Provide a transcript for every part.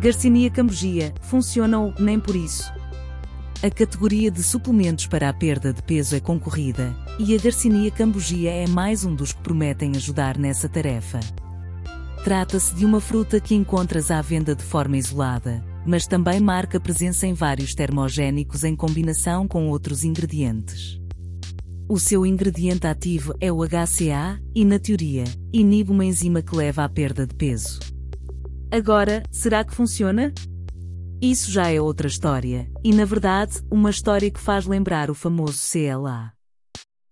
Garcinia Cambogia, funciona ou nem por isso? A categoria de suplementos para a perda de peso é concorrida, e a Garcinia Cambogia é mais um dos que prometem ajudar nessa tarefa. Trata-se de uma fruta que encontras à venda de forma isolada, mas também marca presença em vários termogénicos em combinação com outros ingredientes. O seu ingrediente ativo é o HCA, e na teoria, inibe uma enzima que leva à perda de peso. Agora, será que funciona? Isso já é outra história, e na verdade, uma história que faz lembrar o famoso CLA.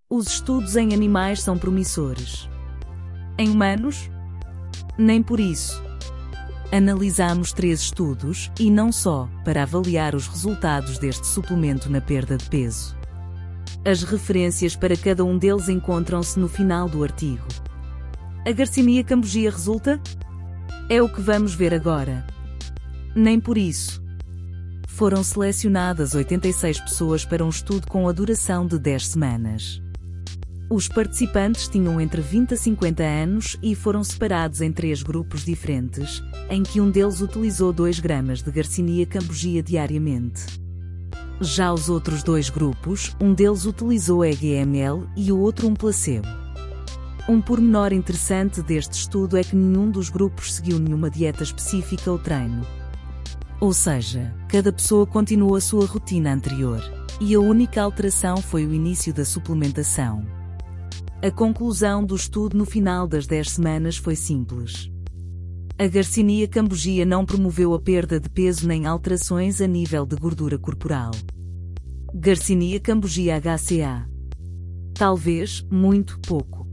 Os estudos em animais são promissores. Em humanos? Nem por isso. Analisamos três estudos, e não só, para avaliar os resultados deste suplemento na perda de peso. As referências para cada um deles encontram-se no final do artigo. A Garcinia cambogia resulta? É o que vamos ver agora. Nem por isso. Foram selecionadas 86 pessoas para um estudo com a duração de 10 semanas. Os participantes tinham entre 20 a 50 anos e foram separados em três grupos diferentes, em que um deles utilizou 2 gramas de Garcinia cambogia diariamente. Já os outros dois grupos, um deles utilizou EGML e o outro um placebo. Um pormenor interessante deste estudo é que nenhum dos grupos seguiu nenhuma dieta específica ou treino. Ou seja, cada pessoa continuou a sua rotina anterior, e a única alteração foi o início da suplementação. A conclusão do estudo no final das 10 semanas foi simples. A Garcinia cambogia não promoveu a perda de peso nem alterações a nível de gordura corporal. Garcinia cambogia HCA. Talvez, muito pouco.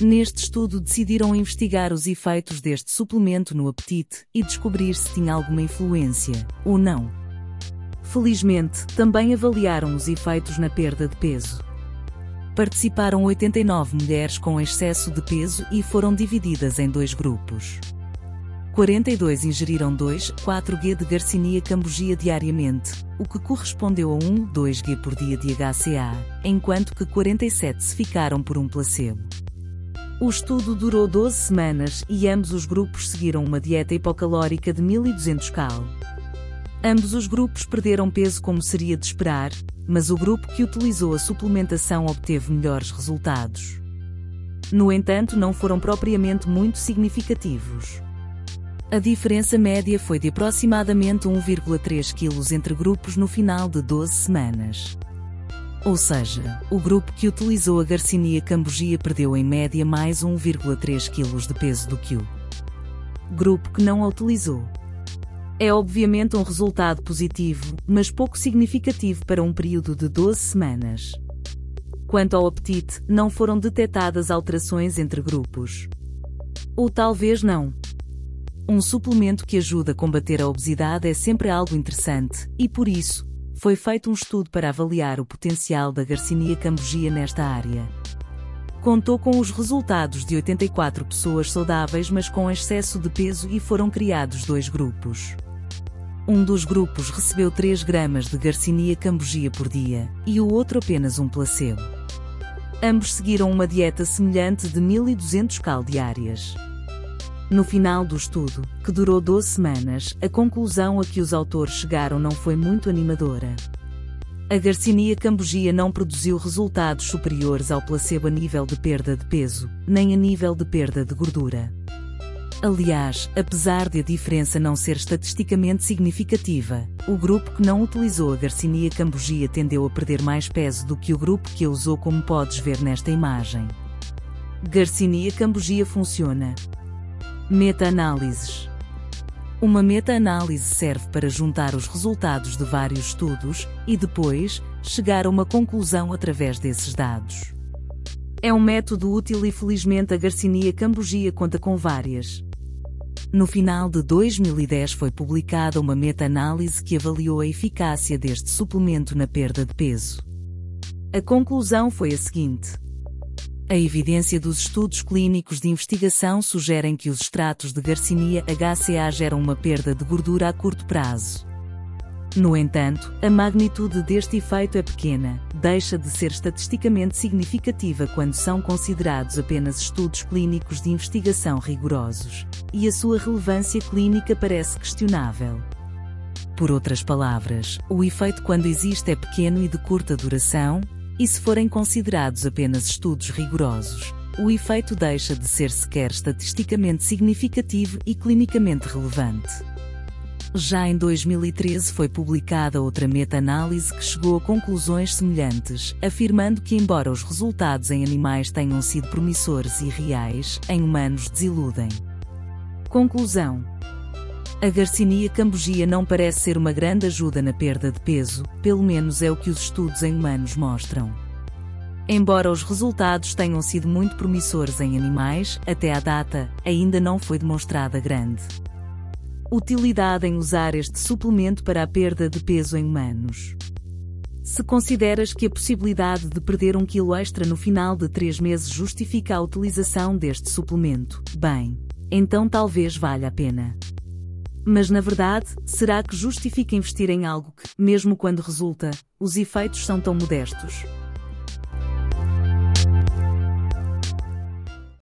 Neste estudo decidiram investigar os efeitos deste suplemento no apetite e descobrir se tinha alguma influência, ou não. Felizmente, também avaliaram os efeitos na perda de peso. Participaram 89 mulheres com excesso de peso e foram divididas em dois grupos. 42 ingeriram 2, 4G de Garcinia cambogia diariamente, o que correspondeu a 1, 2G por dia de HCA, enquanto que 47 se ficaram por um placebo. O estudo durou 12 semanas e ambos os grupos seguiram uma dieta hipocalórica de 1200 cal. Ambos os grupos perderam peso como seria de esperar, mas o grupo que utilizou a suplementação obteve melhores resultados. No entanto, não foram propriamente muito significativos. A diferença média foi de aproximadamente 1,3 kg entre grupos no final de 12 semanas. Ou seja, o grupo que utilizou a Garcinia cambogia perdeu em média mais 1,3 kg de peso do que o grupo que não a utilizou. É obviamente um resultado positivo, mas pouco significativo para um período de 12 semanas. Quanto ao apetite, não foram detectadas alterações entre grupos. Ou talvez não. Um suplemento que ajuda a combater a obesidade é sempre algo interessante, e por isso, foi feito um estudo para avaliar o potencial da Garcinia cambogia nesta área. Contou com os resultados de 84 pessoas saudáveis mas com excesso de peso e foram criados dois grupos. Um dos grupos recebeu 3 gramas de Garcinia cambogia por dia, e o outro apenas um placebo. Ambos seguiram uma dieta semelhante de 1200 cal diárias. No final do estudo, que durou 12 semanas, a conclusão a que os autores chegaram não foi muito animadora. A Garcinia cambogia não produziu resultados superiores ao placebo a nível de perda de peso, nem a nível de perda de gordura. Aliás, apesar de a diferença não ser estatisticamente significativa, o grupo que não utilizou a Garcinia cambogia tendeu a perder mais peso do que o grupo que a usou como podes ver nesta imagem. Garcinia cambogia funciona, Meta-análises. Uma meta-análise serve para juntar os resultados de vários estudos e depois chegar a uma conclusão através desses dados. É um método útil e felizmente a Garcinia Cambogia conta com várias. No final de 2010 foi publicada uma meta-análise que avaliou a eficácia deste suplemento na perda de peso. A conclusão foi a seguinte: a evidência dos estudos clínicos de investigação sugerem que os extratos de Garcinia HCA geram uma perda de gordura a curto prazo. No entanto, a magnitude deste efeito é pequena, deixa de ser estatisticamente significativa quando são considerados apenas estudos clínicos de investigação rigorosos, e a sua relevância clínica parece questionável. Por outras palavras, o efeito quando existe é pequeno e de curta duração, e se forem considerados apenas estudos rigorosos, o efeito deixa de ser sequer estatisticamente significativo e clinicamente relevante. Já em 2013 foi publicada outra meta-análise que chegou a conclusões semelhantes, afirmando que, embora os resultados em animais tenham sido promissores e reais, em humanos desiludem. Conclusão: A Garcinia cambogia não parece ser uma grande ajuda na perda de peso, pelo menos é o que os estudos em humanos mostram. Embora os resultados tenham sido muito promissores em animais, até à data, ainda não foi demonstrada grande utilidade em usar este suplemento para a perda de peso em humanos. Se consideras que a possibilidade de perder um quilo extra no final de três meses justifica a utilização deste suplemento, bem, então talvez valha a pena. Mas na verdade, será que justifica investir em algo que, mesmo quando resulta, os efeitos são tão modestos?